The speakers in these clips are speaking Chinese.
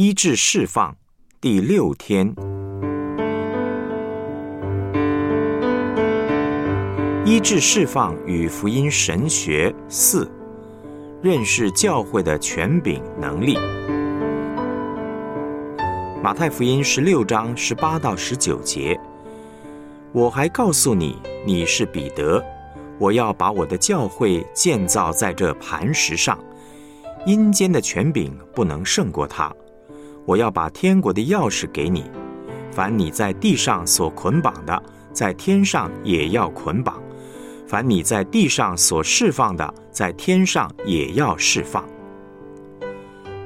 医治释放第六天，医治释放与福音神学四，认识教会的权柄能力。马太福音十六章十八到十九节，我还告诉你，你是彼得，我要把我的教会建造在这磐石上，阴间的权柄不能胜过它。我要把天国的钥匙给你，凡你在地上所捆绑的，在天上也要捆绑；凡你在地上所释放的，在天上也要释放。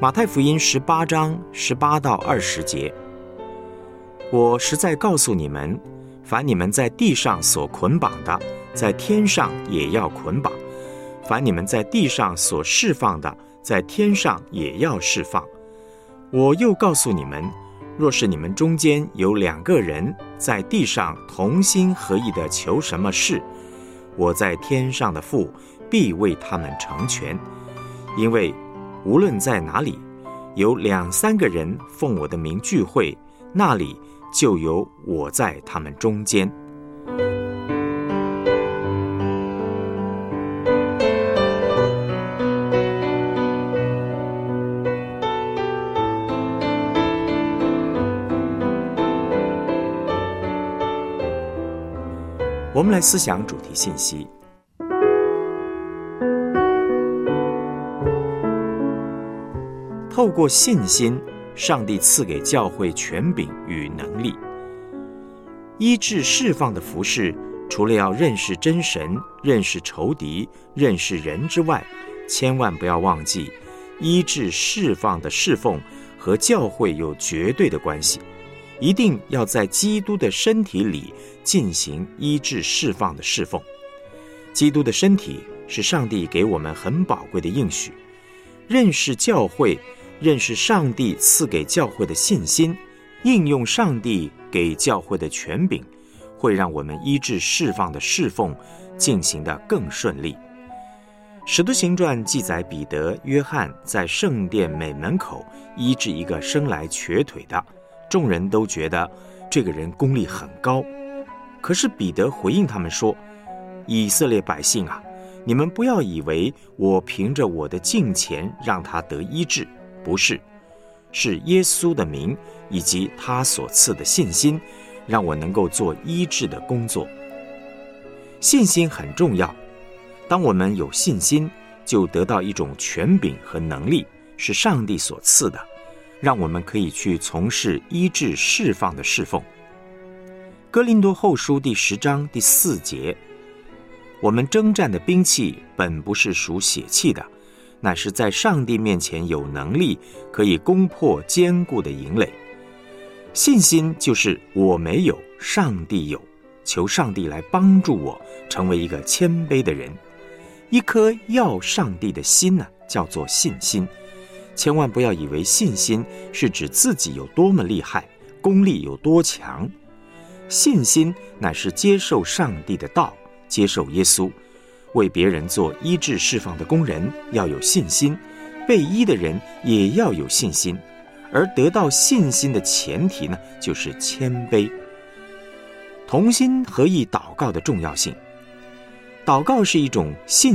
马太福音十八章十八到二十节，我实在告诉你们，凡你们在地上所捆绑的，在天上也要捆绑；凡你们在地上所释放的，在天上也要释放。我又告诉你们，若是你们中间有两个人在地上同心合意的求什么事，我在天上的父必为他们成全。因为无论在哪里，有两三个人奉我的名聚会，那里就有我在他们中间。我们来思想主题信息。透过信心，上帝赐给教会权柄与能力，医治释放的服饰。除了要认识真神、认识仇敌、认识人之外，千万不要忘记，医治释放的侍奉和教会有绝对的关系。一定要在基督的身体里进行医治释放的侍奉。基督的身体是上帝给我们很宝贵的应许。认识教会，认识上帝赐给教会的信心，应用上帝给教会的权柄，会让我们医治释放的侍奉进行的更顺利。使徒行传记载，彼得、约翰在圣殿美门口医治一个生来瘸腿的。众人都觉得这个人功力很高，可是彼得回应他们说：“以色列百姓啊，你们不要以为我凭着我的敬虔让他得医治，不是，是耶稣的名以及他所赐的信心，让我能够做医治的工作。信心很重要，当我们有信心，就得到一种权柄和能力，是上帝所赐的。”让我们可以去从事医治释放的侍奉。哥林多后书第十章第四节：我们征战的兵器本不是属血气的，乃是在上帝面前有能力，可以攻破坚固的营垒。信心就是我没有，上帝有，求上帝来帮助我成为一个谦卑的人。一颗要上帝的心呢，叫做信心。千万不要以为信心是指自己有多么厉害，功力有多强。信心乃是接受上帝的道，接受耶稣，为别人做医治释放的工人要有信心，被医的人也要有信心。而得到信心的前提呢，就是谦卑。同心合意祷告的重要性，祷告是一种信。